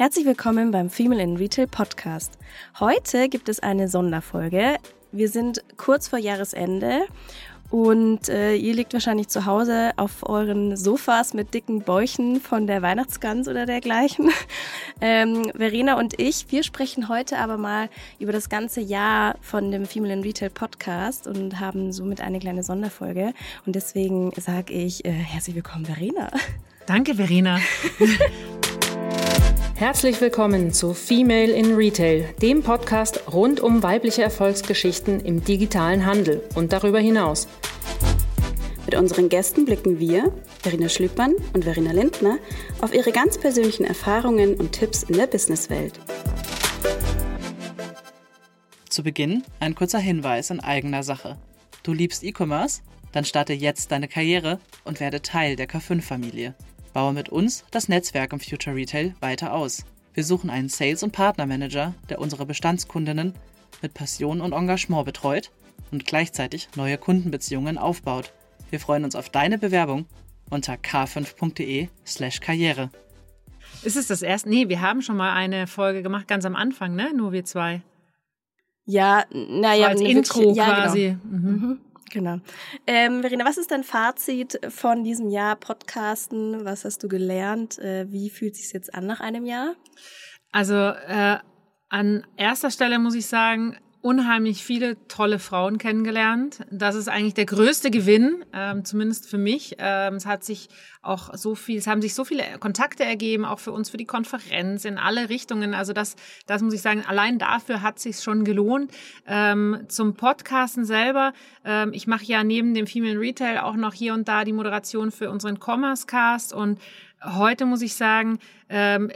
Herzlich willkommen beim Female in Retail Podcast. Heute gibt es eine Sonderfolge. Wir sind kurz vor Jahresende und äh, ihr liegt wahrscheinlich zu Hause auf euren Sofas mit dicken Bäuchen von der Weihnachtsgans oder dergleichen. Ähm, Verena und ich, wir sprechen heute aber mal über das ganze Jahr von dem Female in Retail Podcast und haben somit eine kleine Sonderfolge. Und deswegen sage ich äh, herzlich willkommen, Verena. Danke, Verena. Herzlich willkommen zu Female in Retail, dem Podcast rund um weibliche Erfolgsgeschichten im digitalen Handel und darüber hinaus. Mit unseren Gästen blicken wir, Verena Schlüppmann und Verena Lindner, auf ihre ganz persönlichen Erfahrungen und Tipps in der Businesswelt. Zu Beginn ein kurzer Hinweis in eigener Sache. Du liebst E-Commerce? Dann starte jetzt deine Karriere und werde Teil der K5-Familie. Baue mit uns das Netzwerk im Future Retail weiter aus. Wir suchen einen Sales- und Partnermanager, der unsere Bestandskundinnen mit Passion und Engagement betreut und gleichzeitig neue Kundenbeziehungen aufbaut. Wir freuen uns auf deine Bewerbung unter k5.de/slash karriere. Ist es das erste? Nee, wir haben schon mal eine Folge gemacht, ganz am Anfang, ne? Nur wir zwei. Ja, naja, so als Intro ja, genau. quasi. Genau. Mhm. Genau. Ähm, Verena, was ist dein Fazit von diesem Jahr Podcasten? Was hast du gelernt? Äh, wie fühlt sich jetzt an nach einem Jahr? Also äh, an erster Stelle muss ich sagen, unheimlich viele tolle Frauen kennengelernt. Das ist eigentlich der größte Gewinn, ähm, zumindest für mich. Ähm, es hat sich auch so viel, es haben sich so viele Kontakte ergeben, auch für uns für die Konferenz in alle Richtungen. Also das, das muss ich sagen, allein dafür hat sich schon gelohnt. Ähm, zum Podcasten selber, ähm, ich mache ja neben dem Female Retail auch noch hier und da die Moderation für unseren Commerce Cast und heute muss ich sagen, ähm,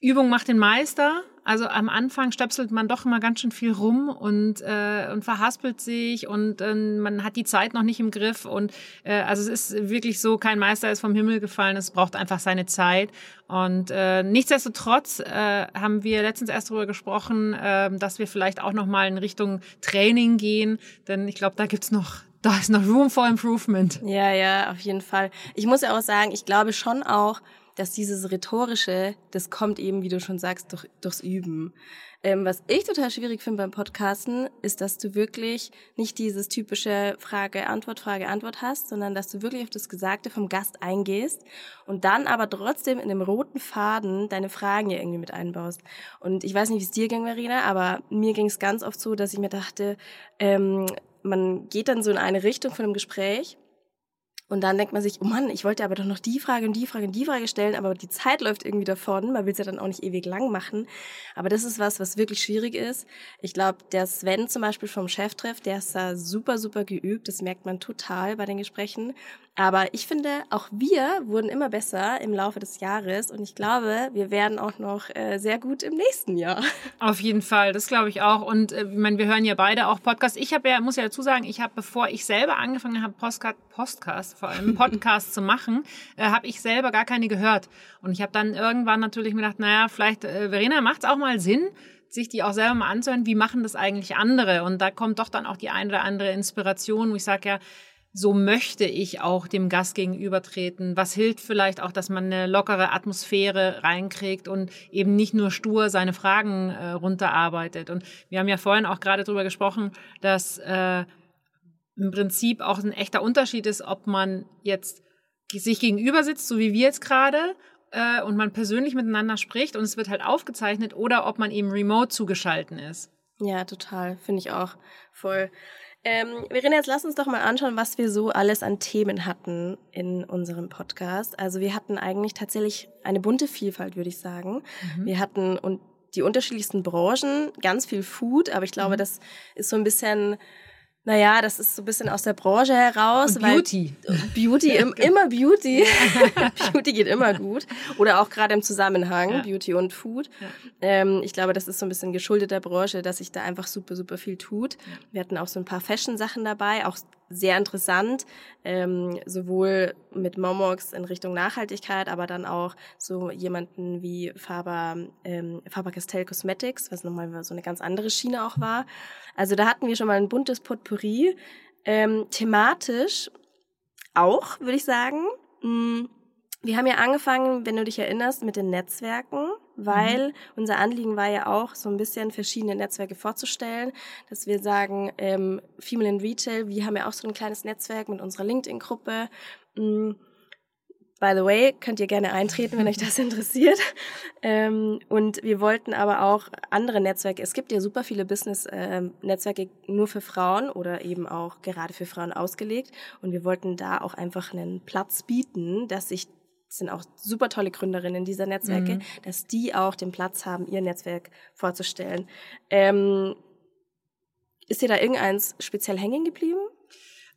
Übung macht den Meister. Also am Anfang stöpselt man doch immer ganz schön viel rum und, äh, und verhaspelt sich und äh, man hat die Zeit noch nicht im Griff. Und äh, also es ist wirklich so, kein Meister ist vom Himmel gefallen, es braucht einfach seine Zeit. Und äh, nichtsdestotrotz äh, haben wir letztens erst darüber gesprochen, äh, dass wir vielleicht auch nochmal in Richtung Training gehen. Denn ich glaube, da gibt's noch da ist noch Room for Improvement. Ja, ja, auf jeden Fall. Ich muss ja auch sagen, ich glaube schon auch, dass dieses Rhetorische, das kommt eben, wie du schon sagst, durch, durchs Üben. Ähm, was ich total schwierig finde beim Podcasten, ist, dass du wirklich nicht dieses typische Frage-Antwort, Frage-Antwort hast, sondern dass du wirklich auf das Gesagte vom Gast eingehst und dann aber trotzdem in dem roten Faden deine Fragen hier irgendwie mit einbaust. Und ich weiß nicht, wie es dir ging, Marina, aber mir ging es ganz oft so, dass ich mir dachte, ähm, man geht dann so in eine Richtung von einem Gespräch und dann denkt man sich, oh Mann, ich wollte aber doch noch die Frage und die Frage und die Frage stellen, aber die Zeit läuft irgendwie davon. Man will es ja dann auch nicht ewig lang machen. Aber das ist was, was wirklich schwierig ist. Ich glaube, der Sven zum Beispiel vom Cheftreff, der ist da super, super geübt. Das merkt man total bei den Gesprächen. Aber ich finde, auch wir wurden immer besser im Laufe des Jahres und ich glaube, wir werden auch noch äh, sehr gut im nächsten Jahr. Auf jeden Fall, das glaube ich auch. Und äh, ich meine, wir hören ja beide auch Podcasts. Ich habe ja, muss ja dazu sagen, ich habe, bevor ich selber angefangen habe, Postcard, Postcast, vor allem Podcast zu machen, äh, habe ich selber gar keine gehört. Und ich habe dann irgendwann natürlich mir gedacht, naja, vielleicht, äh, Verena, macht es auch mal Sinn, sich die auch selber mal anzuhören, wie machen das eigentlich andere? Und da kommt doch dann auch die eine oder andere Inspiration, wo ich sage ja, so möchte ich auch dem Gast gegenübertreten. Was hilft vielleicht auch, dass man eine lockere Atmosphäre reinkriegt und eben nicht nur stur seine Fragen äh, runterarbeitet. Und wir haben ja vorhin auch gerade darüber gesprochen, dass äh, im Prinzip auch ein echter Unterschied ist, ob man jetzt sich gegenüber sitzt, so wie wir jetzt gerade, äh, und man persönlich miteinander spricht und es wird halt aufgezeichnet, oder ob man eben remote zugeschalten ist. Ja, total. Finde ich auch voll. Ähm, Verena, jetzt lass uns doch mal anschauen, was wir so alles an Themen hatten in unserem Podcast. Also wir hatten eigentlich tatsächlich eine bunte Vielfalt, würde ich sagen. Mhm. Wir hatten und die unterschiedlichsten Branchen, ganz viel Food, aber ich glaube, mhm. das ist so ein bisschen naja, das ist so ein bisschen aus der Branche heraus. Und Beauty. Beauty, im, immer Beauty. Beauty geht immer gut. Oder auch gerade im Zusammenhang, ja. Beauty und Food. Ja. Ähm, ich glaube, das ist so ein bisschen geschuldet der Branche, dass sich da einfach super, super viel tut. Wir hatten auch so ein paar Fashion-Sachen dabei, auch sehr interessant, ähm, sowohl mit Momox in Richtung Nachhaltigkeit, aber dann auch so jemanden wie Faber, ähm, Faber Castell Cosmetics, was nochmal so eine ganz andere Schiene auch war. Also da hatten wir schon mal ein buntes Potpourri. Ähm, thematisch auch, würde ich sagen. Mm, wir haben ja angefangen, wenn du dich erinnerst, mit den Netzwerken weil mhm. unser Anliegen war ja auch, so ein bisschen verschiedene Netzwerke vorzustellen, dass wir sagen, ähm, Female in Retail, wir haben ja auch so ein kleines Netzwerk mit unserer LinkedIn-Gruppe. Mhm By the way, könnt ihr gerne eintreten, wenn euch das interessiert. Ähm, und wir wollten aber auch andere Netzwerke. Es gibt ja super viele Business-Netzwerke ähm, nur für Frauen oder eben auch gerade für Frauen ausgelegt. Und wir wollten da auch einfach einen Platz bieten, dass sich sind auch super tolle Gründerinnen dieser Netzwerke, mhm. dass die auch den Platz haben, ihr Netzwerk vorzustellen. Ähm, ist dir da irgendeins speziell hängen geblieben?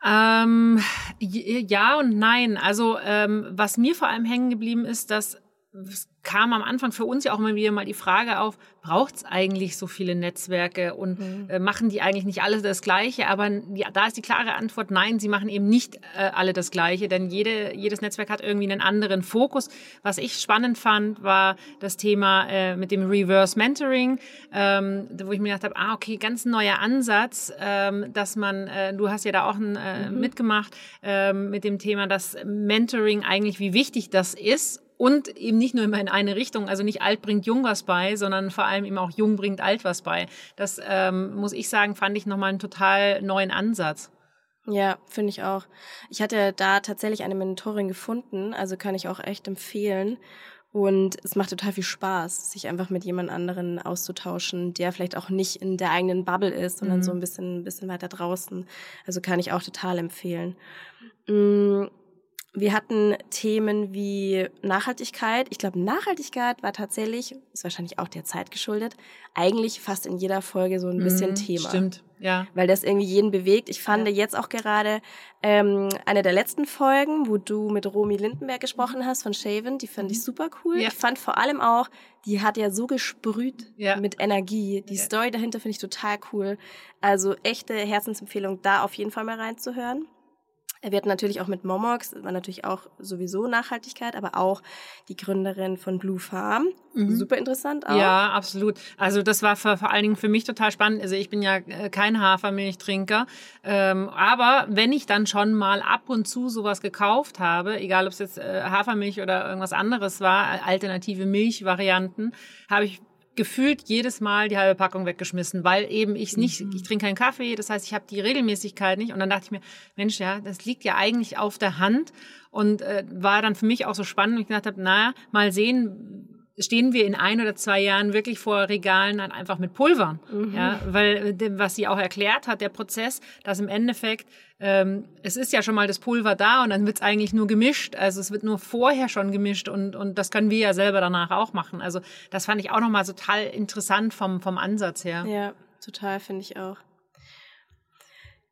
Ähm, ja und nein. Also ähm, was mir vor allem hängen geblieben ist, dass es kam am Anfang für uns ja auch immer wieder mal die Frage auf, braucht es eigentlich so viele Netzwerke und mhm. äh, machen die eigentlich nicht alle das Gleiche? Aber ja, da ist die klare Antwort, nein, sie machen eben nicht äh, alle das Gleiche, denn jede, jedes Netzwerk hat irgendwie einen anderen Fokus. Was ich spannend fand, war das Thema äh, mit dem Reverse Mentoring, ähm, wo ich mir gedacht habe, ah, okay, ganz neuer Ansatz, ähm, dass man, äh, du hast ja da auch ein, äh, mhm. mitgemacht, äh, mit dem Thema, dass Mentoring eigentlich, wie wichtig das ist und eben nicht nur immer in eine Richtung, also nicht alt bringt jung was bei, sondern vor allem eben auch jung bringt alt was bei. Das ähm, muss ich sagen, fand ich nochmal einen total neuen Ansatz. Ja, finde ich auch. Ich hatte da tatsächlich eine Mentorin gefunden, also kann ich auch echt empfehlen. Und es macht total viel Spaß, sich einfach mit jemand anderen auszutauschen, der vielleicht auch nicht in der eigenen Bubble ist, sondern mhm. so ein bisschen, ein bisschen weiter draußen. Also kann ich auch total empfehlen. Mhm wir hatten Themen wie Nachhaltigkeit. Ich glaube, Nachhaltigkeit war tatsächlich, ist wahrscheinlich auch der Zeit geschuldet, eigentlich fast in jeder Folge so ein bisschen mhm, Thema. Stimmt, ja. Weil das irgendwie jeden bewegt. Ich fand ja. jetzt auch gerade ähm, eine der letzten Folgen, wo du mit Romy Lindenberg gesprochen hast von Shaven, die fand ich mhm. super cool. Ja. Ich fand vor allem auch, die hat ja so gesprüht ja. mit Energie. Die Story dahinter finde ich total cool. Also echte Herzensempfehlung, da auf jeden Fall mal reinzuhören. Wir hatten natürlich auch mit Momox, war natürlich auch sowieso Nachhaltigkeit, aber auch die Gründerin von Blue Farm. Mhm. Super interessant auch. Ja, absolut. Also das war vor, vor allen Dingen für mich total spannend. Also ich bin ja äh, kein Hafermilchtrinker, ähm, aber wenn ich dann schon mal ab und zu sowas gekauft habe, egal ob es jetzt äh, Hafermilch oder irgendwas anderes war, alternative Milchvarianten, habe ich gefühlt jedes Mal die halbe Packung weggeschmissen, weil eben ich nicht, mhm. ich trinke keinen Kaffee, das heißt, ich habe die Regelmäßigkeit nicht. Und dann dachte ich mir, Mensch, ja, das liegt ja eigentlich auf der Hand und äh, war dann für mich auch so spannend. Und ich gedacht habe, naja, mal sehen, stehen wir in ein oder zwei Jahren wirklich vor Regalen dann einfach mit Pulvern. Mhm. Ja, weil äh, was sie auch erklärt hat, der Prozess, dass im Endeffekt, ähm, es ist ja schon mal das Pulver da und dann wird es eigentlich nur gemischt. Also es wird nur vorher schon gemischt und, und das können wir ja selber danach auch machen. Also das fand ich auch nochmal total interessant vom, vom Ansatz her. Ja, total, finde ich auch.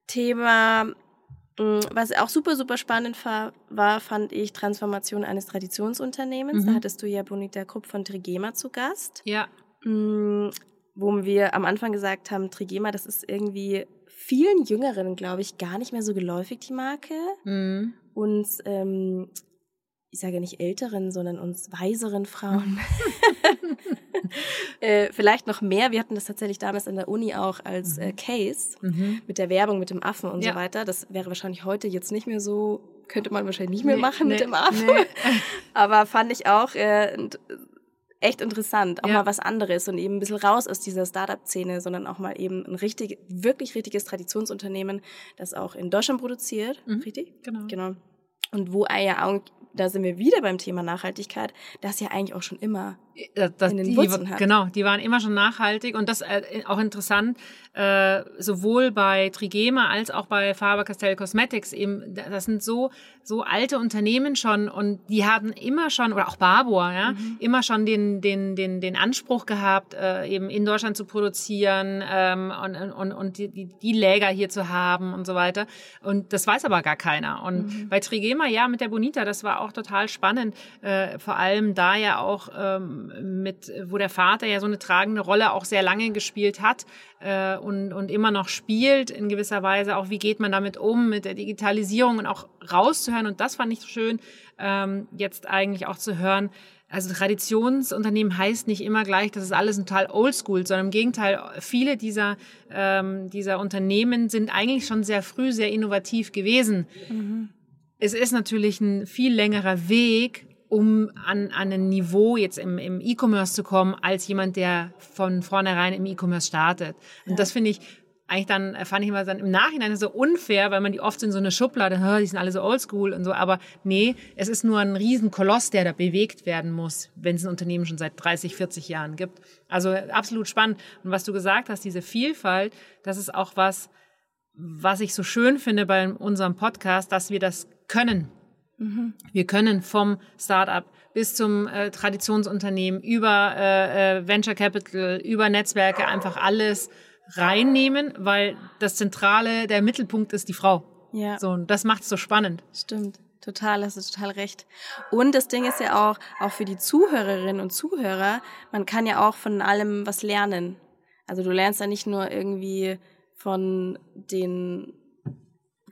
Thema was auch super, super spannend war, fand ich Transformation eines Traditionsunternehmens. Mhm. Da hattest du ja Bonita Krupp von Trigema zu Gast. Ja. Mm, wo wir am Anfang gesagt haben, Trigema, das ist irgendwie vielen Jüngeren, glaube ich, gar nicht mehr so geläufig, die Marke. Mhm. Und ähm, ich sage nicht älteren, sondern uns weiseren Frauen. äh, vielleicht noch mehr. Wir hatten das tatsächlich damals in der Uni auch als äh, mhm. Case mhm. mit der Werbung mit dem Affen und ja. so weiter. Das wäre wahrscheinlich heute jetzt nicht mehr so, könnte man wahrscheinlich nicht mehr nee, machen nee, mit dem Affen. Nee. Aber fand ich auch äh, echt interessant, auch ja. mal was anderes und eben ein bisschen raus aus dieser Startup-Szene, sondern auch mal eben ein richtig, wirklich richtiges Traditionsunternehmen, das auch in Deutschland produziert. Mhm. Richtig? Genau. Genau. Und wo er ja auch da sind wir wieder beim Thema Nachhaltigkeit, das ja eigentlich auch schon immer das, in den die, Wurzeln hat. Genau, die waren immer schon nachhaltig und das äh, auch interessant, äh, sowohl bei Trigema als auch bei Faber-Castell Cosmetics eben, das sind so, so alte Unternehmen schon und die haben immer schon, oder auch Barbour, ja, mhm. immer schon den, den, den, den Anspruch gehabt, äh, eben in Deutschland zu produzieren ähm, und, und, und die, die, die Läger hier zu haben und so weiter. Und das weiß aber gar keiner. Und mhm. bei Trigema, ja, mit der Bonita, das war auch total spannend, äh, vor allem da ja auch ähm, mit, wo der Vater ja so eine tragende Rolle auch sehr lange gespielt hat äh, und, und immer noch spielt in gewisser Weise. Auch wie geht man damit um mit der Digitalisierung und auch rauszuhören. Und das fand ich so schön, ähm, jetzt eigentlich auch zu hören. Also Traditionsunternehmen heißt nicht immer gleich, das ist alles total oldschool, sondern im Gegenteil, viele dieser, ähm, dieser Unternehmen sind eigentlich schon sehr früh sehr innovativ gewesen. Mhm. Es ist natürlich ein viel längerer Weg, um an, an ein Niveau jetzt im, im E-Commerce zu kommen, als jemand, der von vornherein im E-Commerce startet. Und ja. das finde ich eigentlich dann, äh, fand ich immer dann im Nachhinein so unfair, weil man die oft in so eine Schublade, die sind alle so oldschool und so, aber nee, es ist nur ein Riesenkoloss, der da bewegt werden muss, wenn es ein Unternehmen schon seit 30, 40 Jahren gibt. Also absolut spannend. Und was du gesagt hast, diese Vielfalt, das ist auch was, was ich so schön finde bei unserem Podcast, dass wir das können. Mhm. Wir können vom Startup bis zum äh, Traditionsunternehmen über äh, äh, Venture Capital, über Netzwerke einfach alles reinnehmen, weil das Zentrale, der Mittelpunkt ist die Frau. Ja. So, und das macht es so spannend. Stimmt. Total, hast du total recht. Und das Ding ist ja auch, auch für die Zuhörerinnen und Zuhörer, man kann ja auch von allem was lernen. Also du lernst ja nicht nur irgendwie von den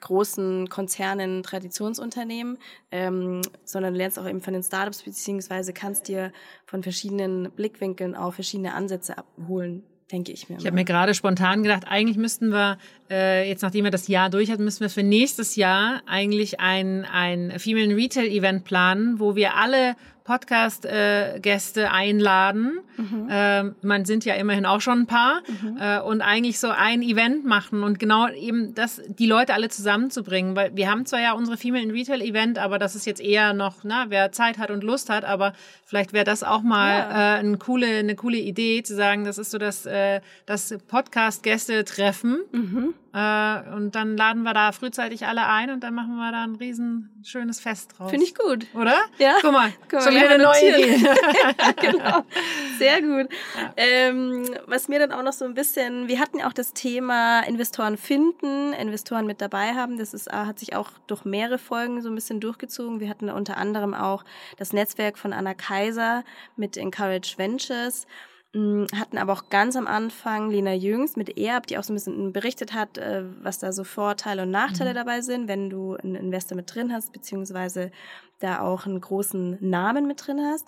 großen Konzernen, Traditionsunternehmen, ähm, sondern du lernst auch eben von den Startups, beziehungsweise kannst dir von verschiedenen Blickwinkeln auch verschiedene Ansätze abholen, denke ich mir. Ich habe mir gerade spontan gedacht, eigentlich müssten wir, äh, jetzt nachdem wir das Jahr durch hatten, müssen wir für nächstes Jahr eigentlich ein, ein Female Retail Event planen, wo wir alle Podcast-Gäste äh, einladen. Mhm. Ähm, man sind ja immerhin auch schon ein paar mhm. äh, und eigentlich so ein Event machen und genau eben das, die Leute alle zusammenzubringen, weil wir haben zwar ja unsere Female in Retail Event, aber das ist jetzt eher noch, na, wer Zeit hat und Lust hat, aber vielleicht wäre das auch mal ja. äh, eine coole, eine coole Idee zu sagen, das ist so das, äh, das Podcast-Gäste-Treffen. Mhm. Äh, und dann laden wir da frühzeitig alle ein und dann machen wir da ein riesen schönes Fest draus. Finde ich gut. Oder? Ja. Guck mal, Guck schon wieder eine neue Idee. genau. Sehr gut. Ja. Ähm, was mir dann auch noch so ein bisschen, wir hatten ja auch das Thema Investoren finden, Investoren mit dabei haben. Das ist, hat sich auch durch mehrere Folgen so ein bisschen durchgezogen. Wir hatten unter anderem auch das Netzwerk von Anna Kaiser mit Encourage Ventures hatten aber auch ganz am Anfang Lena Jüngs mit Erb, die auch so ein bisschen berichtet hat, äh, was da so Vorteile und Nachteile mhm. dabei sind, wenn du einen Investor mit drin hast, beziehungsweise da auch einen großen Namen mit drin hast.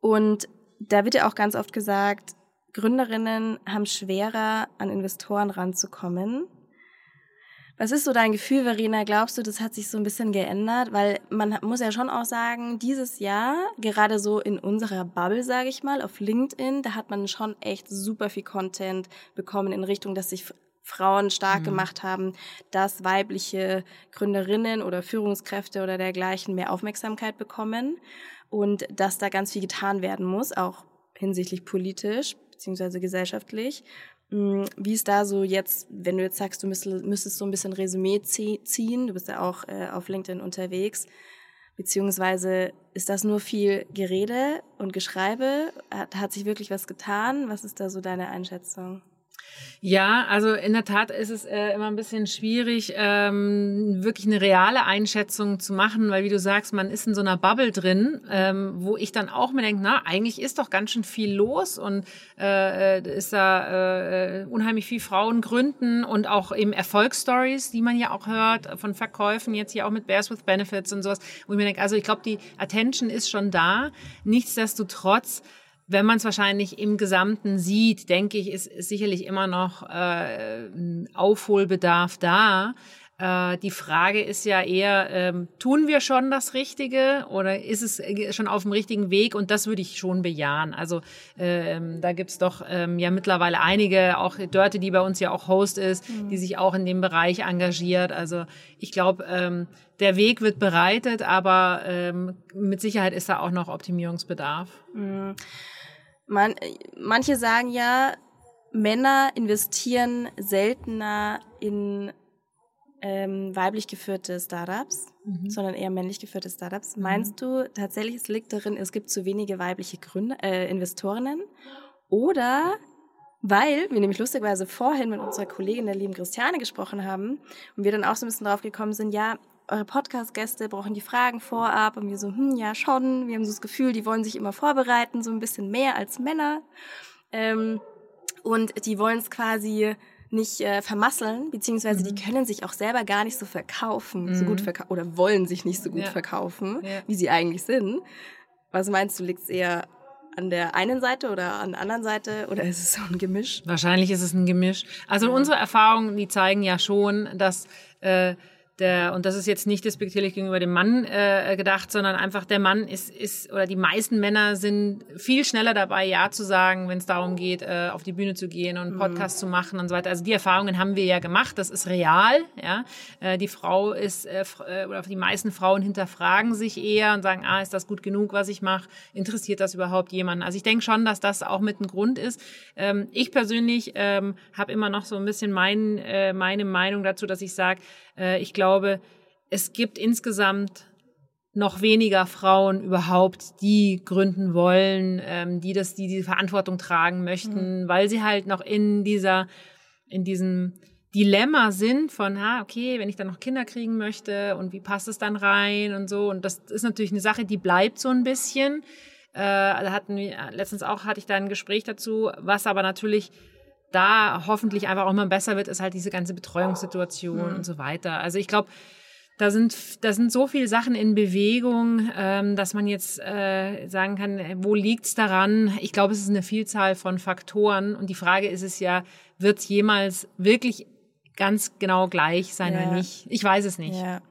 Und da wird ja auch ganz oft gesagt, Gründerinnen haben schwerer an Investoren ranzukommen, was ist so dein Gefühl, Verena? Glaubst du, das hat sich so ein bisschen geändert? Weil man muss ja schon auch sagen, dieses Jahr, gerade so in unserer Bubble, sage ich mal, auf LinkedIn, da hat man schon echt super viel Content bekommen in Richtung, dass sich Frauen stark mhm. gemacht haben, dass weibliche Gründerinnen oder Führungskräfte oder dergleichen mehr Aufmerksamkeit bekommen und dass da ganz viel getan werden muss, auch hinsichtlich politisch beziehungsweise gesellschaftlich. Mm, wie ist da so jetzt, wenn du jetzt sagst, du müsstest, so ein bisschen Resümee ziehen, du bist ja auch äh, auf LinkedIn unterwegs, beziehungsweise ist das nur viel Gerede und Geschreibe? Hat, hat sich wirklich was getan? Was ist da so deine Einschätzung? Ja, also in der Tat ist es äh, immer ein bisschen schwierig, ähm, wirklich eine reale Einschätzung zu machen, weil wie du sagst, man ist in so einer Bubble drin, ähm, wo ich dann auch mir denke, na, eigentlich ist doch ganz schön viel los und äh, äh ist da äh, unheimlich viel Frauen gründen und auch eben Erfolgsstories, die man ja auch hört von Verkäufen, jetzt hier auch mit Bears with Benefits und sowas, wo ich mir denke, also ich glaube, die Attention ist schon da. Nichtsdestotrotz wenn man es wahrscheinlich im Gesamten sieht, denke ich, ist, ist sicherlich immer noch äh, ein Aufholbedarf da. Äh, die Frage ist ja eher, ähm, tun wir schon das Richtige oder ist es äh, schon auf dem richtigen Weg? Und das würde ich schon bejahen. Also ähm, da gibt's doch ähm, ja mittlerweile einige, auch Dörte, die bei uns ja auch Host ist, mhm. die sich auch in dem Bereich engagiert. Also ich glaube, ähm, der Weg wird bereitet, aber ähm, mit Sicherheit ist da auch noch Optimierungsbedarf. Mhm. Man, manche sagen ja, Männer investieren seltener in ähm, weiblich geführte Startups, mhm. sondern eher männlich geführte Startups. Mhm. Meinst du tatsächlich, es liegt darin, es gibt zu wenige weibliche Gründer, äh, Investorinnen? Oder weil wir nämlich lustigerweise vorhin mit unserer Kollegin, der lieben Christiane, gesprochen haben und wir dann auch so ein bisschen drauf gekommen sind, ja, eure Podcast-Gäste brauchen die Fragen vorab und wir so, hm, ja schon, wir haben so das Gefühl, die wollen sich immer vorbereiten, so ein bisschen mehr als Männer. Ähm, und die wollen es quasi nicht äh, vermasseln, beziehungsweise mhm. die können sich auch selber gar nicht so verkaufen, mhm. so gut verkaufen, oder wollen sich nicht so gut ja. verkaufen, ja. wie sie eigentlich sind. Was meinst du, liegt es eher an der einen Seite oder an der anderen Seite oder ist es so ein Gemisch? Wahrscheinlich ist es ein Gemisch. Also ja. unsere Erfahrungen, die zeigen ja schon, dass äh, der, und das ist jetzt nicht despektierlich gegenüber dem Mann äh, gedacht, sondern einfach der Mann ist, ist, oder die meisten Männer sind viel schneller dabei, Ja zu sagen, wenn es darum geht, äh, auf die Bühne zu gehen und Podcast mhm. zu machen und so weiter. Also die Erfahrungen haben wir ja gemacht, das ist real. Ja? Äh, die Frau ist, äh, äh, oder die meisten Frauen hinterfragen sich eher und sagen, ah, ist das gut genug, was ich mache? Interessiert das überhaupt jemanden? Also ich denke schon, dass das auch mit ein Grund ist. Ähm, ich persönlich ähm, habe immer noch so ein bisschen mein, äh, meine Meinung dazu, dass ich sage, äh, ich glaube, es gibt insgesamt noch weniger Frauen überhaupt, die gründen wollen, ähm, die das, die die Verantwortung tragen möchten, mhm. weil sie halt noch in dieser, in diesem Dilemma sind von, ha, okay, wenn ich dann noch Kinder kriegen möchte und wie passt es dann rein und so. Und das ist natürlich eine Sache, die bleibt so ein bisschen. Äh, da hatten wir, letztens auch hatte ich da ein Gespräch dazu, was aber natürlich da hoffentlich einfach auch mal besser wird, ist halt diese ganze Betreuungssituation mhm. und so weiter. Also ich glaube, da sind, da sind so viele Sachen in Bewegung, ähm, dass man jetzt äh, sagen kann, wo liegt's daran? Ich glaube, es ist eine Vielzahl von Faktoren. Und die Frage ist es ja, wird es jemals wirklich ganz genau gleich sein ja. oder nicht? Ich weiß es nicht. Ja.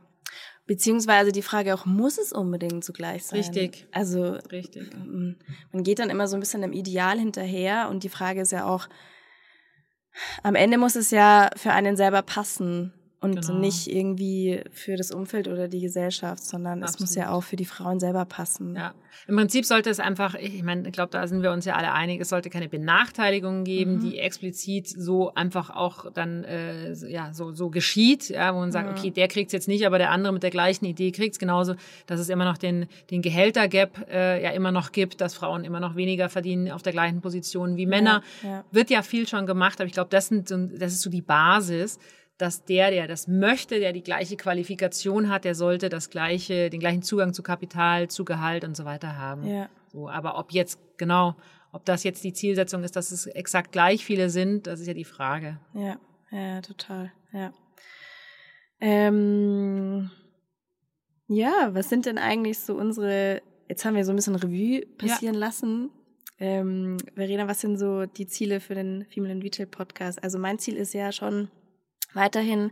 Beziehungsweise die Frage auch, muss es unbedingt so gleich sein? Richtig. Also Richtig. man geht dann immer so ein bisschen dem Ideal hinterher und die Frage ist ja auch, am Ende muss es ja für einen selber passen und genau. nicht irgendwie für das Umfeld oder die Gesellschaft, sondern Absolut. es muss ja auch für die Frauen selber passen. Ja, im Prinzip sollte es einfach, ich meine, ich glaube, da sind wir uns ja alle einig, es sollte keine Benachteiligungen geben, mhm. die explizit so einfach auch dann äh, ja so so geschieht, ja, wo man sagt, mhm. okay, der kriegt's jetzt nicht, aber der andere mit der gleichen Idee kriegt's genauso, dass es immer noch den den Gehältergap äh, ja immer noch gibt, dass Frauen immer noch weniger verdienen auf der gleichen Position wie Männer, ja, ja. wird ja viel schon gemacht, aber ich glaube, das sind das ist so die Basis dass der, der das möchte, der die gleiche Qualifikation hat, der sollte das gleiche, den gleichen Zugang zu Kapital, zu Gehalt und so weiter haben. Ja. So, aber ob jetzt genau, ob das jetzt die Zielsetzung ist, dass es exakt gleich viele sind, das ist ja die Frage. Ja, ja, total. Ja. Ähm, ja, was sind denn eigentlich so unsere, jetzt haben wir so ein bisschen Revue passieren ja. lassen. Ähm, Verena, was sind so die Ziele für den Female Retail Podcast? Also mein Ziel ist ja schon, weiterhin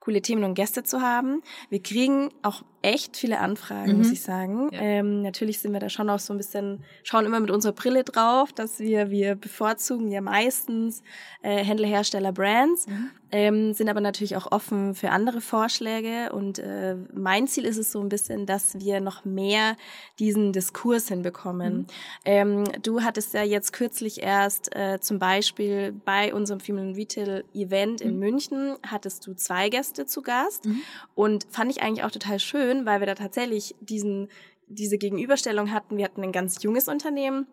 coole Themen und Gäste zu haben. Wir kriegen auch echt viele Anfragen, mhm. muss ich sagen. Ja. Ähm, natürlich sind wir da schon auch so ein bisschen, schauen immer mit unserer Brille drauf, dass wir, wir bevorzugen ja meistens äh, Händler, Brands, mhm. ähm, sind aber natürlich auch offen für andere Vorschläge. Und äh, mein Ziel ist es so ein bisschen, dass wir noch mehr diesen Diskurs hinbekommen. Mhm. Ähm, du hattest ja jetzt kürzlich erst äh, zum Beispiel bei unserem Female Retail Event in mhm. München, hattest du zwei Gäste zu Gast. Mhm. Und fand ich eigentlich auch total schön, schön, weil wir da tatsächlich diesen, diese Gegenüberstellung hatten. Wir hatten ein ganz junges Unternehmen.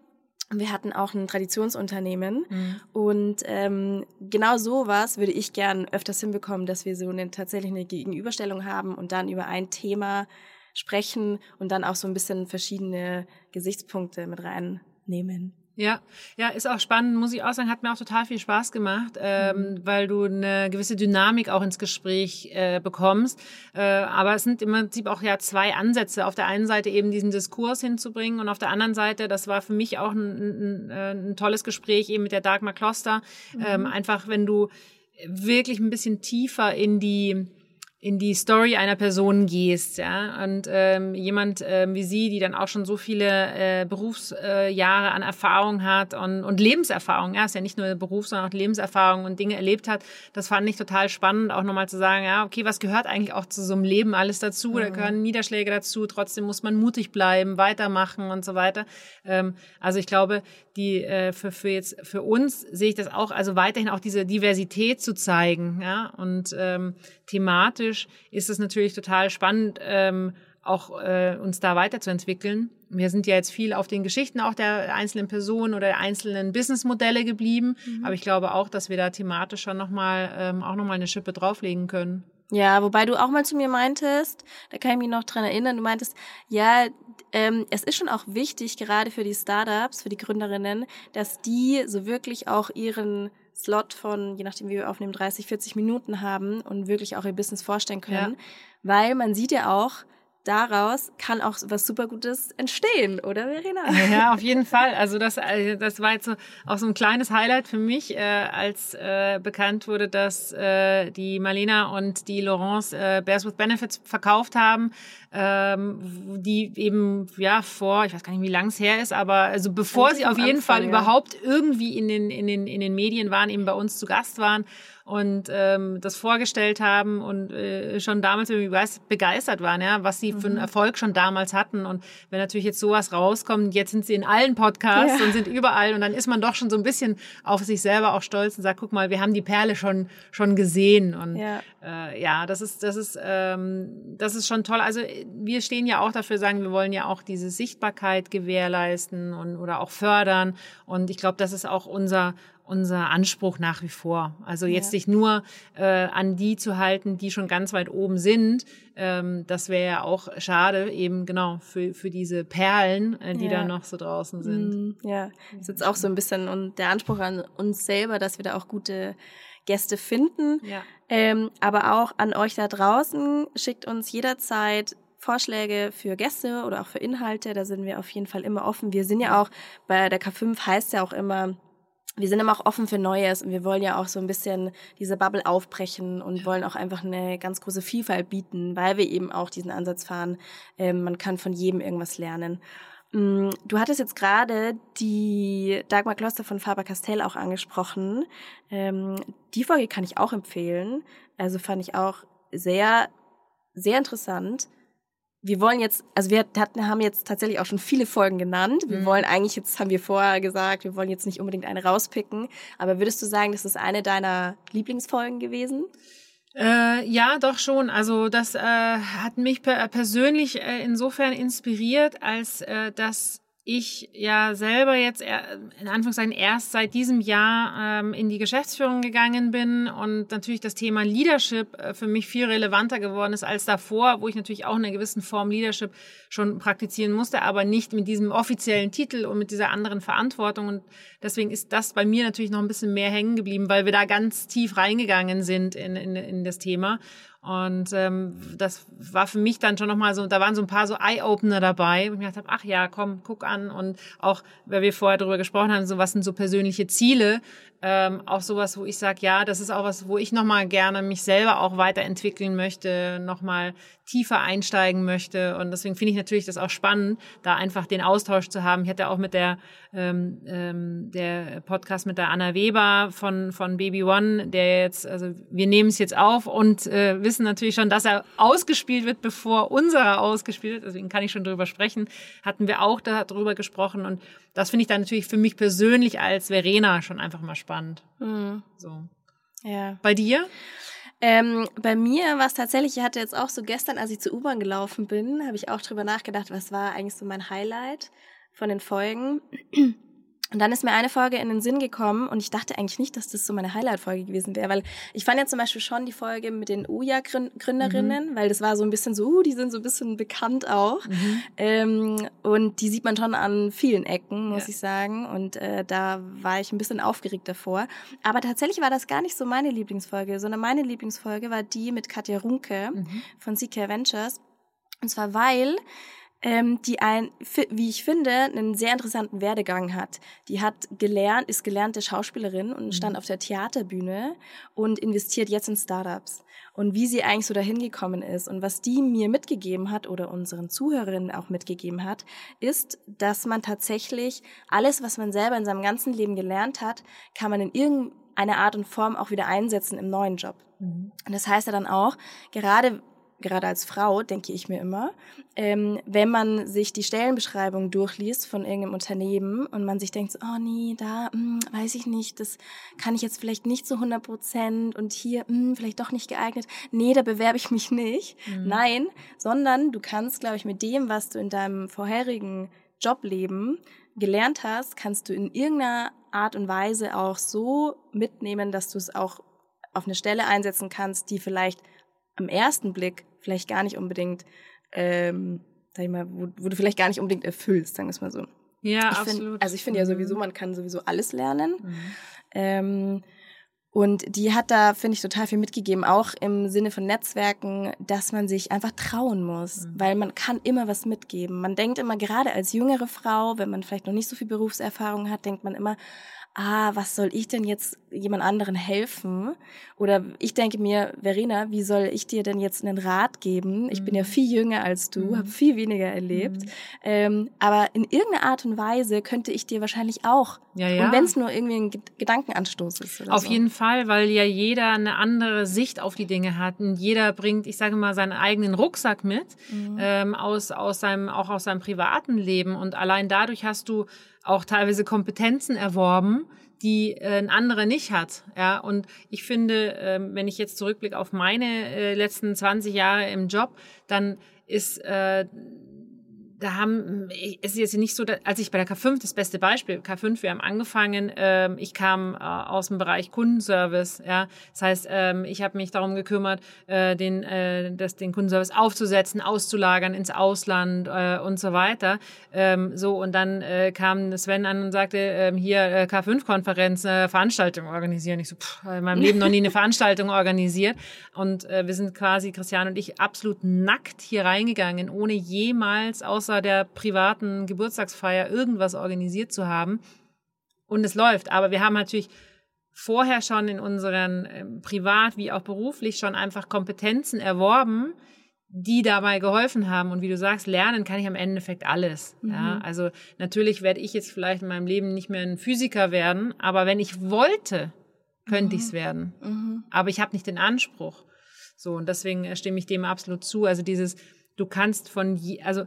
Wir hatten auch ein Traditionsunternehmen mhm. und ähm, genau sowas würde ich gern öfters hinbekommen, dass wir so eine tatsächlich eine Gegenüberstellung haben und dann über ein Thema sprechen und dann auch so ein bisschen verschiedene Gesichtspunkte mit reinnehmen. Ja, ja, ist auch spannend, muss ich auch sagen, hat mir auch total viel Spaß gemacht, ähm, mhm. weil du eine gewisse Dynamik auch ins Gespräch äh, bekommst. Äh, aber es sind im Prinzip auch ja zwei Ansätze. Auf der einen Seite eben diesen Diskurs hinzubringen und auf der anderen Seite, das war für mich auch ein, ein, ein tolles Gespräch eben mit der Dagmar Kloster. Mhm. Ähm, einfach, wenn du wirklich ein bisschen tiefer in die in die Story einer Person gehst, ja, und ähm, jemand ähm, wie sie, die dann auch schon so viele äh, Berufsjahre äh, an Erfahrung hat und, und Lebenserfahrung, ja, ist ja nicht nur Beruf, sondern auch Lebenserfahrung und Dinge erlebt hat, das fand ich total spannend, auch nochmal zu sagen, ja, okay, was gehört eigentlich auch zu so einem Leben alles dazu? Mhm. Da gehören Niederschläge dazu, trotzdem muss man mutig bleiben, weitermachen und so weiter. Ähm, also ich glaube, die äh, für, für jetzt für uns sehe ich das auch, also weiterhin auch diese Diversität zu zeigen, ja, und ähm, thematisch ist es natürlich total spannend, ähm, auch äh, uns da weiterzuentwickeln. Wir sind ja jetzt viel auf den Geschichten auch der einzelnen Personen oder der einzelnen Businessmodelle geblieben, mhm. aber ich glaube auch, dass wir da thematisch schon nochmal ähm, auch nochmal eine Schippe drauflegen können. Ja, wobei du auch mal zu mir meintest, da kann ich mich noch dran erinnern, du meintest, ja, ähm, es ist schon auch wichtig, gerade für die Startups, für die Gründerinnen, dass die so wirklich auch ihren Slot von, je nachdem wie wir aufnehmen, 30, 40 Minuten haben und wirklich auch ihr Business vorstellen können. Ja. Weil man sieht ja auch, daraus kann auch was super Gutes entstehen, oder Verena? Ja, auf jeden Fall. Also das, äh, das war jetzt so, auch so ein kleines Highlight für mich, äh, als äh, bekannt wurde, dass äh, die Marlena und die Laurence äh, Bears with Benefits verkauft haben, ähm, die eben ja vor, ich weiß gar nicht, wie lang es her ist, aber also bevor sie auf jeden Anfang, Fall ja. überhaupt irgendwie in den, in, den, in den Medien waren, eben bei uns zu Gast waren und ähm, das vorgestellt haben und äh, schon damals begeistert waren, ja, was sie mhm. für einen mhm. Erfolg schon damals hatten. Und wenn natürlich jetzt sowas rauskommt, jetzt sind sie in allen Podcasts ja. und sind überall und dann ist man doch schon so ein bisschen auf sich selber auch stolz und sagt, guck mal, wir haben die Perle schon schon gesehen. Und ja, äh, ja das ist das ist ähm, das ist schon toll. Also wir stehen ja auch dafür, sagen, wir wollen ja auch diese Sichtbarkeit gewährleisten und oder auch fördern. Und ich glaube, das ist auch unser unser Anspruch nach wie vor. Also jetzt ja. sich nur äh, an die zu halten, die schon ganz weit oben sind, ähm, das wäre ja auch schade, eben genau für, für diese Perlen, äh, die ja. da noch so draußen sind. Mm, ja, das ist jetzt auch so ein bisschen und der Anspruch an uns selber, dass wir da auch gute Gäste finden. Ja. Ähm, aber auch an euch da draußen, schickt uns jederzeit Vorschläge für Gäste oder auch für Inhalte, da sind wir auf jeden Fall immer offen. Wir sind ja auch bei der K5 heißt ja auch immer wir sind immer auch offen für Neues und wir wollen ja auch so ein bisschen diese Bubble aufbrechen und wollen auch einfach eine ganz große Vielfalt bieten, weil wir eben auch diesen Ansatz fahren, ähm, man kann von jedem irgendwas lernen. Mm, du hattest jetzt gerade die Dagmar Kloster von Faber-Castell auch angesprochen. Ähm, die Folge kann ich auch empfehlen. Also fand ich auch sehr, sehr interessant wir wollen jetzt, also wir hatten, haben jetzt tatsächlich auch schon viele Folgen genannt. Wir mhm. wollen eigentlich, jetzt haben wir vorher gesagt, wir wollen jetzt nicht unbedingt eine rauspicken. Aber würdest du sagen, das ist eine deiner Lieblingsfolgen gewesen? Äh, ja, doch schon. Also das äh, hat mich per persönlich äh, insofern inspiriert, als äh, dass ich ja selber jetzt in Anführungszeichen erst seit diesem Jahr ähm, in die Geschäftsführung gegangen bin und natürlich das Thema Leadership äh, für mich viel relevanter geworden ist als davor, wo ich natürlich auch in einer gewissen Form Leadership schon praktizieren musste, aber nicht mit diesem offiziellen Titel und mit dieser anderen Verantwortung. Und deswegen ist das bei mir natürlich noch ein bisschen mehr hängen geblieben, weil wir da ganz tief reingegangen sind in, in, in das Thema. Und ähm, das war für mich dann schon nochmal so, da waren so ein paar so Eye-Opener dabei, wo ich mir gedacht habe, ach ja, komm, guck an. Und auch, weil wir vorher darüber gesprochen haben, so was sind so persönliche Ziele, ähm, auch sowas, wo ich sage, ja, das ist auch was, wo ich nochmal gerne mich selber auch weiterentwickeln möchte, nochmal tiefer einsteigen möchte. Und deswegen finde ich natürlich das auch spannend, da einfach den Austausch zu haben. Ich hatte auch mit der, ähm, ähm, der Podcast mit der Anna Weber von, von Baby One, der jetzt, also wir nehmen es jetzt auf und äh, wissen natürlich schon, dass er ausgespielt wird, bevor unserer ausgespielt wird. Deswegen kann ich schon drüber sprechen. Hatten wir auch darüber gesprochen. Und das finde ich dann natürlich für mich persönlich als Verena schon einfach mal spannend. Mhm. So. Ja. Bei dir? Ähm, bei mir war es tatsächlich, ich hatte jetzt auch so gestern, als ich zur U-Bahn gelaufen bin, habe ich auch drüber nachgedacht, was war eigentlich so mein Highlight von den Folgen. Und dann ist mir eine Folge in den Sinn gekommen und ich dachte eigentlich nicht, dass das so meine Highlight-Folge gewesen wäre, weil ich fand ja zum Beispiel schon die Folge mit den Uja-Gründerinnen, mhm. weil das war so ein bisschen so, uh, die sind so ein bisschen bekannt auch. Mhm. Ähm, und die sieht man schon an vielen Ecken, muss ja. ich sagen. Und äh, da war ich ein bisschen aufgeregt davor. Aber tatsächlich war das gar nicht so meine Lieblingsfolge, sondern meine Lieblingsfolge war die mit Katja Runke mhm. von CK Ventures. Und zwar weil ähm, die ein, wie ich finde, einen sehr interessanten Werdegang hat. Die hat gelernt, ist gelernte Schauspielerin und mhm. stand auf der Theaterbühne und investiert jetzt in Startups. Und wie sie eigentlich so dahin gekommen ist und was die mir mitgegeben hat oder unseren Zuhörerinnen auch mitgegeben hat, ist, dass man tatsächlich alles, was man selber in seinem ganzen Leben gelernt hat, kann man in irgendeiner Art und Form auch wieder einsetzen im neuen Job. Mhm. Und das heißt ja dann auch, gerade gerade als Frau, denke ich mir immer, ähm, wenn man sich die Stellenbeschreibung durchliest von irgendeinem Unternehmen und man sich denkt, oh nee, da hm, weiß ich nicht, das kann ich jetzt vielleicht nicht zu 100 Prozent und hier hm, vielleicht doch nicht geeignet. Nee, da bewerbe ich mich nicht. Mhm. Nein, sondern du kannst, glaube ich, mit dem, was du in deinem vorherigen Jobleben gelernt hast, kannst du in irgendeiner Art und Weise auch so mitnehmen, dass du es auch auf eine Stelle einsetzen kannst, die vielleicht am ersten Blick vielleicht gar nicht unbedingt, ähm, sag ich mal, wo, wo du vielleicht gar nicht unbedingt erfüllst, sagen wir es mal so. Ja, ich absolut. Find, also ich finde ja sowieso, mhm. man kann sowieso alles lernen. Mhm. Ähm, Und die hat da, finde ich, total viel mitgegeben, auch im Sinne von Netzwerken, dass man sich einfach trauen muss, mhm. weil man kann immer was mitgeben. Man denkt immer, gerade als jüngere Frau, wenn man vielleicht noch nicht so viel Berufserfahrung hat, denkt man immer, ah, was soll ich denn jetzt jemand anderen helfen? Oder ich denke mir, Verena, wie soll ich dir denn jetzt einen Rat geben? Ich mhm. bin ja mhm. viel jünger als du, mhm. habe viel weniger erlebt. Mhm. Ähm, aber in irgendeiner Art und Weise könnte ich dir wahrscheinlich auch, ja, ja. und wenn es nur irgendwie ein Gedankenanstoß ist. auf so. jeden Fall, weil ja jeder eine andere Sicht auf die Dinge hat und jeder bringt, ich sage mal, seinen eigenen Rucksack mit mhm. ähm, aus aus seinem auch aus seinem privaten Leben und allein dadurch hast du auch teilweise Kompetenzen erworben, die äh, ein anderer nicht hat. Ja, und ich finde, äh, wenn ich jetzt zurückblicke auf meine äh, letzten 20 Jahre im Job, dann ist äh, da haben, es ist jetzt nicht so, als ich bei der K5, das beste Beispiel, K5, wir haben angefangen, ähm, ich kam äh, aus dem Bereich Kundenservice, ja, das heißt, ähm, ich habe mich darum gekümmert, äh, den, äh, das, den Kundenservice aufzusetzen, auszulagern ins Ausland und so weiter, ähm, so und dann kam Sven an und sagte, hier äh, K5-Konferenz, äh, Veranstaltung organisieren, ich so, pff, in meinem Leben noch nie eine Veranstaltung organisiert. Und wir sind quasi, Christian und ich, absolut nackt hier reingegangen, ohne jemals außer außer der privaten Geburtstagsfeier irgendwas organisiert zu haben. Und es läuft. Aber wir haben natürlich vorher schon in unseren äh, privat wie auch beruflich schon einfach Kompetenzen erworben, die dabei geholfen haben. Und wie du sagst, lernen kann ich am Endeffekt alles. Mhm. Ja, also natürlich werde ich jetzt vielleicht in meinem Leben nicht mehr ein Physiker werden, aber wenn ich wollte, könnte mhm. ich es werden. Mhm. Aber ich habe nicht den Anspruch. So, und deswegen stimme ich dem absolut zu. Also dieses, du kannst von, je, also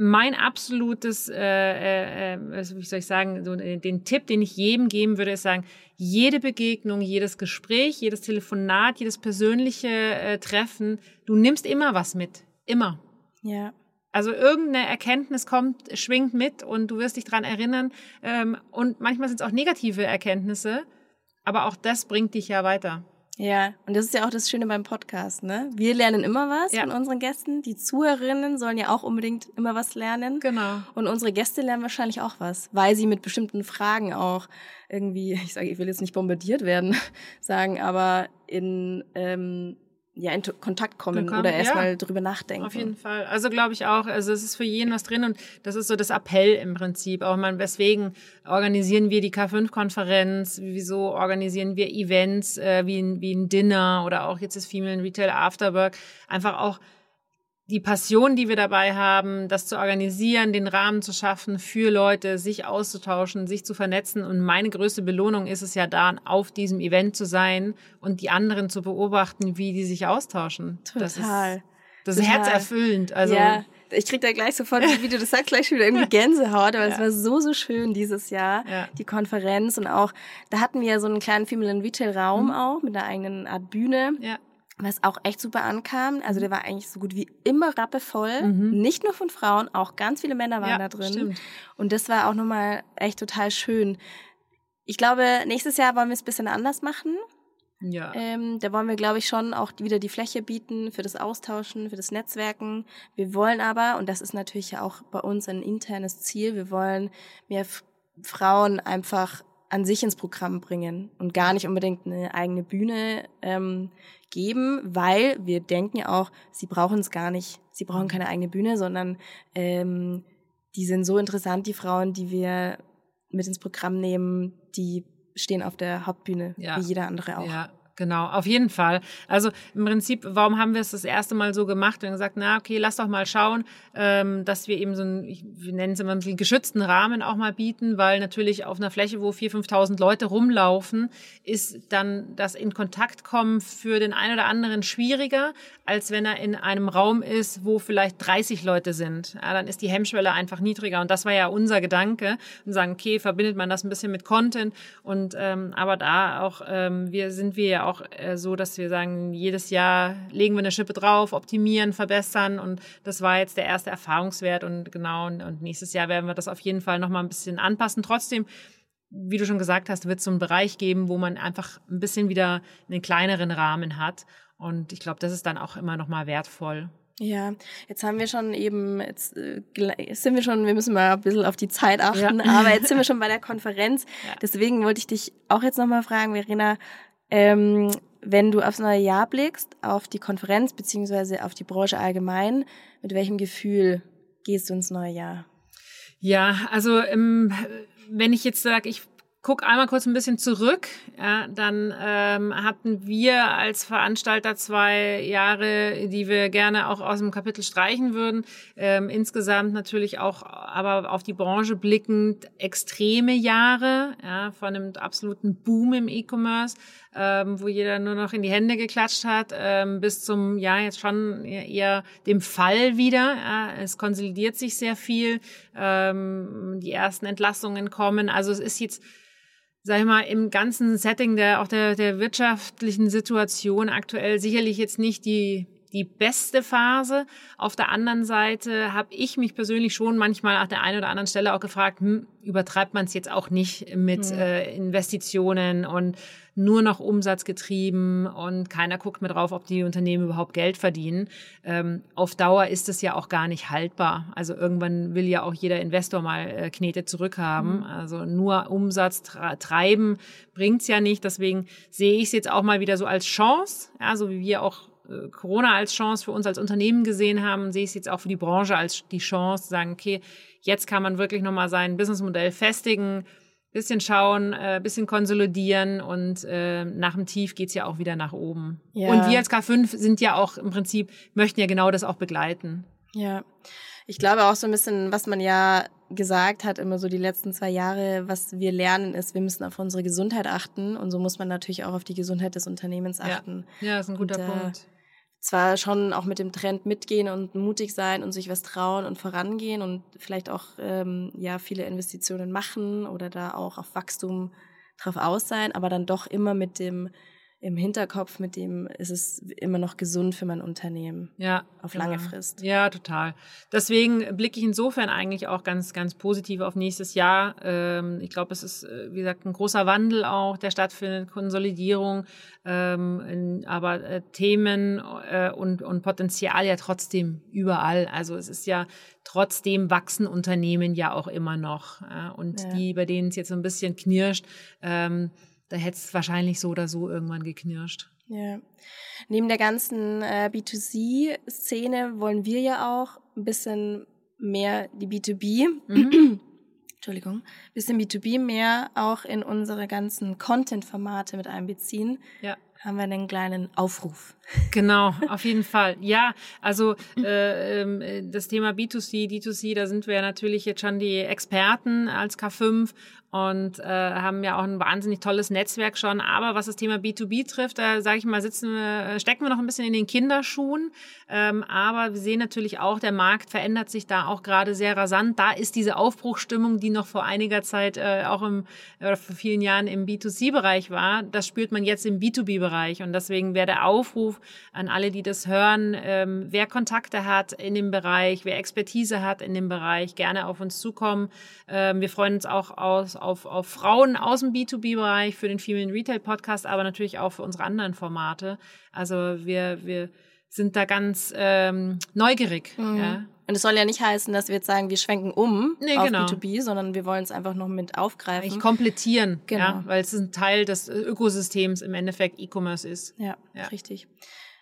mein absolutes, äh, äh, äh wie soll ich sagen, so den Tipp, den ich jedem geben würde, ist sagen, jede Begegnung, jedes Gespräch, jedes Telefonat, jedes persönliche äh, Treffen, du nimmst immer was mit. Immer. Ja. Also irgendeine Erkenntnis kommt, schwingt mit und du wirst dich dran erinnern. Ähm, und manchmal sind es auch negative Erkenntnisse, aber auch das bringt dich ja weiter. Ja, und das ist ja auch das Schöne beim Podcast, ne? Wir lernen immer was ja. von unseren Gästen. Die Zuhörerinnen sollen ja auch unbedingt immer was lernen. Genau. Und unsere Gäste lernen wahrscheinlich auch was, weil sie mit bestimmten Fragen auch irgendwie, ich sage, ich will jetzt nicht bombardiert werden, sagen, aber in ähm, ja, in Kontakt kommen Komm, oder erstmal ja, drüber nachdenken. Auf jeden Fall. Also glaube ich auch, also es ist für jeden was drin und das ist so das Appell im Prinzip. Auch mal, weswegen organisieren wir die K5-Konferenz, wieso organisieren wir Events äh, wie, ein, wie ein Dinner oder auch jetzt das Female Retail Afterwork. Einfach auch die Passion, die wir dabei haben, das zu organisieren, den Rahmen zu schaffen für Leute, sich auszutauschen, sich zu vernetzen. Und meine größte Belohnung ist es ja da, auf diesem Event zu sein und die anderen zu beobachten, wie die sich austauschen. Total. Das ist, das ist herzerfüllend. Also, ja. Ich krieg da gleich sofort, wie du das sagst, gleich schon wieder irgendwie Gänsehaut, aber es ja. war so, so schön dieses Jahr, ja. die Konferenz und auch, da hatten wir ja so einen kleinen Female Retail Raum mhm. auch mit einer eigenen Art Bühne. Ja was auch echt super ankam. Also der war eigentlich so gut wie immer rappevoll. Mhm. Nicht nur von Frauen, auch ganz viele Männer waren ja, da drin. Stimmt. Und das war auch nochmal echt total schön. Ich glaube, nächstes Jahr wollen wir es ein bisschen anders machen. Ja. Ähm, da wollen wir, glaube ich, schon auch wieder die Fläche bieten für das Austauschen, für das Netzwerken. Wir wollen aber, und das ist natürlich auch bei uns ein internes Ziel, wir wollen mehr Frauen einfach an sich ins Programm bringen und gar nicht unbedingt eine eigene Bühne ähm, geben, weil wir denken ja auch, sie brauchen es gar nicht, sie brauchen keine eigene Bühne, sondern ähm, die sind so interessant, die Frauen, die wir mit ins Programm nehmen, die stehen auf der Hauptbühne, ja. wie jeder andere auch. Ja, Genau, auf jeden Fall. Also im Prinzip, warum haben wir es das erste Mal so gemacht und gesagt, na okay, lass doch mal schauen, ähm, dass wir eben so einen, wir nennen es immer einen geschützten Rahmen auch mal bieten, weil natürlich auf einer Fläche, wo 4.000, 5.000 Leute rumlaufen, ist dann das in Kontakt kommen für den einen oder anderen schwieriger, als wenn er in einem Raum ist, wo vielleicht 30 Leute sind. Ja, dann ist die Hemmschwelle einfach niedriger und das war ja unser Gedanke und sagen, okay, verbindet man das ein bisschen mit Content und ähm, aber da auch, ähm, wir sind wir ja auch auch äh, so, dass wir sagen, jedes Jahr legen wir eine Schippe drauf, optimieren, verbessern und das war jetzt der erste Erfahrungswert und genau und, und nächstes Jahr werden wir das auf jeden Fall noch mal ein bisschen anpassen. Trotzdem wie du schon gesagt hast, wird es so einen Bereich geben, wo man einfach ein bisschen wieder einen kleineren Rahmen hat. Und ich glaube, das ist dann auch immer noch mal wertvoll. Ja, jetzt haben wir schon eben, jetzt äh, sind wir schon, wir müssen mal ein bisschen auf die Zeit achten, ja. aber jetzt sind wir schon bei der Konferenz. Ja. Deswegen wollte ich dich auch jetzt nochmal fragen, Verena, Ähm, wenn du aufs neue Jahr blickst, auf die Konferenz beziehungsweise auf die Branche allgemein, mit welchem Gefühl gehst du ins neue Jahr? Ja, also ähm, wenn ich jetzt sage, ich guck einmal kurz ein bisschen zurück. Ja, dann ähm, hatten wir als Veranstalter zwei Jahre, die wir gerne auch aus dem Kapitel streichen würden. Ähm, insgesamt natürlich auch, aber auf die Branche blickend, extreme Jahre ja, von einem absoluten Boom im E-Commerce, ähm, wo jeder nur noch in die Hände geklatscht hat, ähm, bis zum, ja, jetzt schon eher dem Fall wieder. Ja, es konsolidiert sich sehr viel. Ähm, die ersten Entlassungen kommen. Also es ist jetzt sag ich mal, im ganzen Setting der, auch der, der wirtschaftlichen Situation aktuell sicherlich jetzt nicht die, die beste Phase. Auf der anderen Seite habe ich mich persönlich schon manchmal an der einen oder anderen Stelle auch gefragt, hm, übertreibt man es jetzt auch nicht mit mhm. äh, Investitionen und nur noch Umsatz getrieben und keiner guckt mehr drauf, ob die Unternehmen überhaupt Geld verdienen. Ähm, auf Dauer ist es ja auch gar nicht haltbar. Also irgendwann will ja auch jeder Investor mal äh, Knete zurückhaben. Mhm. Also nur Umsatz treiben bringt's ja nicht. Deswegen sehe ich es jetzt auch mal wieder so als Chance, ja, so wie wir auch Corona als Chance für uns als Unternehmen gesehen haben, sehe ich es jetzt auch für die Branche als die Chance, zu sagen, okay, jetzt kann man wirklich nochmal sein Businessmodell festigen, bisschen schauen, äh, bisschen konsolidieren und äh, nach dem Tief geht's ja auch wieder nach oben. Ja. Und wir als K5 sind ja auch im Prinzip, möchten ja genau das auch begleiten. Ja, ich glaube auch so ein bisschen, was man ja gesagt hat, immer so die letzten zwei Jahre, was wir lernen, ist, wir müssen auf unsere Gesundheit achten und so muss man natürlich auch auf die Gesundheit des Unternehmens achten. Ja, ja ist ein guter und, äh, Punkt zwar schon auch mit dem Trend mitgehen und mutig sein und sich was trauen und vorangehen und vielleicht auch ähm, ja viele Investitionen machen oder da auch auf Wachstum drauf aus sein, aber dann doch immer mit dem im Hinterkopf, mit dem ist es immer noch gesund für mein Unternehmen. Ja. Auf lange genau. Frist. Ja, total. Deswegen blicke ich insofern eigentlich auch ganz, ganz positiv auf nächstes Jahr. Ähm, ich glaube, es ist, äh, wie gesagt, ein großer Wandel auch, der stattfindet, Konsolidierung, ähm, aber äh, Themen äh, und, und Potenzial ja trotzdem überall. Also es ist ja trotzdem wachsen Unternehmen ja auch immer noch. Und die, bei denen es jetzt so ein bisschen knirscht, ähm, da hätte es wahrscheinlich so oder so irgendwann geknirscht. Ja. Neben der ganzen äh, B2C-Szene wollen wir ja auch ein bisschen mehr die B2B, mhm. Entschuldigung, ein bisschen B2B mehr auch in unsere ganzen Content-Formate mit einbeziehen. Ja haben wir einen kleinen Aufruf. Genau, auf jeden Fall. Ja, also äh, äh, das Thema B2C, D2C, da sind wir natürlich jetzt schon die Experten als K5 und äh, haben ja auch ein wahnsinnig tolles Netzwerk schon. Aber was das Thema B2B trifft, da sage ich mal, sitzen äh, stecken wir noch ein bisschen in den Kinderschuhen. Ähm, aber wir sehen natürlich auch, der Markt verändert sich da auch gerade sehr rasant. Da ist diese Aufbruchstimmung, die noch vor einiger Zeit äh, auch im oder vor vielen Jahren im B2C-Bereich war, das spürt man jetzt im B2B-Bereich. Und deswegen wäre der Aufruf an alle, die das hören, ähm, wer Kontakte hat in dem Bereich, wer Expertise hat in dem Bereich, gerne auf uns zukommen. Ähm, wir freuen uns auch aus auf, auf Frauen aus dem B2B-Bereich, für den Female Retail Podcast, aber natürlich auch für unsere anderen Formate. Also wir, wir sind da ganz ähm, neugierig. Mhm. Ja. Und es soll ja nicht heißen, dass wir jetzt sagen, wir schwenken um nee, auf genau. B2B, sondern wir wollen es einfach noch mit aufgreifen. Ich komplettieren, genau. ja, weil es ein Teil des Ökosystems im Endeffekt E-Commerce ist. Ja, ja, richtig.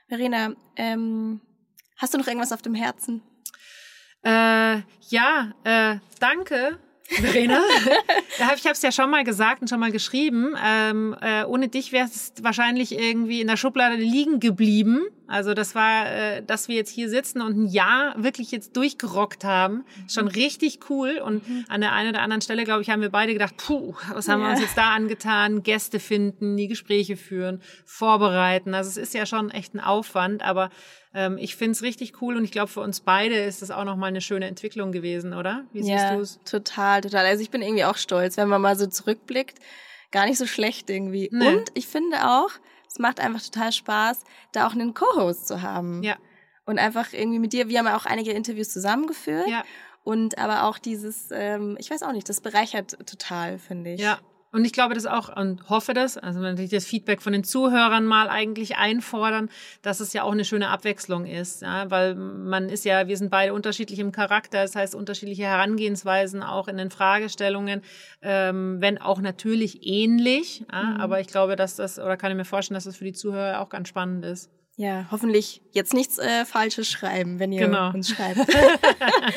Verena, ähm, hast du noch irgendwas auf dem Herzen? Äh, ja, äh, danke Verena. ich habe es ja schon mal gesagt und schon mal geschrieben. Ähm, äh, ohne dich wäre es wahrscheinlich irgendwie in der Schublade liegen geblieben. Also das war, äh, dass wir jetzt hier sitzen und ein Jahr wirklich jetzt durchgerockt haben, schon mhm. richtig cool. Und mhm. an der einen oder anderen Stelle, glaube ich, haben wir beide gedacht, puh, was haben ja. wir uns jetzt da angetan? Gäste finden, die Gespräche führen, vorbereiten. Also es ist ja schon echt ein Aufwand, aber ähm, ich finde es richtig cool und ich glaube, für uns beide ist es auch nochmal eine schöne Entwicklung gewesen, oder? Wie siehst ja, du es? Total, total. Also ich bin irgendwie auch stolz, wenn man mal so zurückblickt. Gar nicht so schlecht irgendwie. Nee. Und ich finde auch, es macht einfach total Spaß, da auch einen Co-Host zu haben. Ja. Und einfach irgendwie mit dir, wir haben ja auch einige Interviews zusammengeführt. Ja. Und aber auch dieses, ähm, ich weiß auch nicht, das bereichert total, finde ich. Ja, Und ich glaube das auch und hoffe das, also natürlich das Feedback von den Zuhörern mal eigentlich einfordern, dass es ja auch eine schöne Abwechslung ist, ja, weil man ist ja, wir sind beide unterschiedlich im Charakter, das heißt unterschiedliche Herangehensweisen auch in den Fragestellungen, ähm, wenn auch natürlich ähnlich, ja, mhm. aber ich glaube, dass das, oder kann ich mir vorstellen, dass das für die Zuhörer auch ganz spannend ist. Ja, hoffentlich jetzt nichts äh, Falsches schreiben, wenn ihr genau. uns schreibt.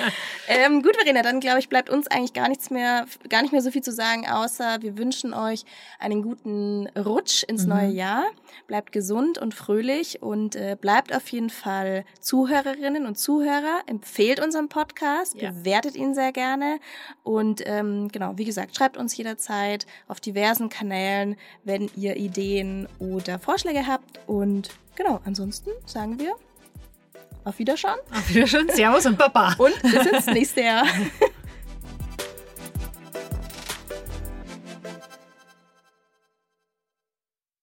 ähm, gut, Verena, dann glaube ich, bleibt uns eigentlich gar nichts mehr, gar nicht mehr so viel zu sagen, außer wir wünschen euch einen guten Rutsch ins mhm. neue Jahr. Bleibt gesund und fröhlich und äh, bleibt auf jeden Fall Zuhörerinnen und Zuhörer. Empfehlt unseren Podcast, ja. bewertet ihn sehr gerne und ähm, genau, wie gesagt, schreibt uns jederzeit auf diversen Kanälen, wenn ihr Ideen oder Vorschläge habt und Genau, ansonsten sagen wir auf Wiederschauen. Auf Wiederschauen, Servus und Baba. Und bis ins nächste Jahr.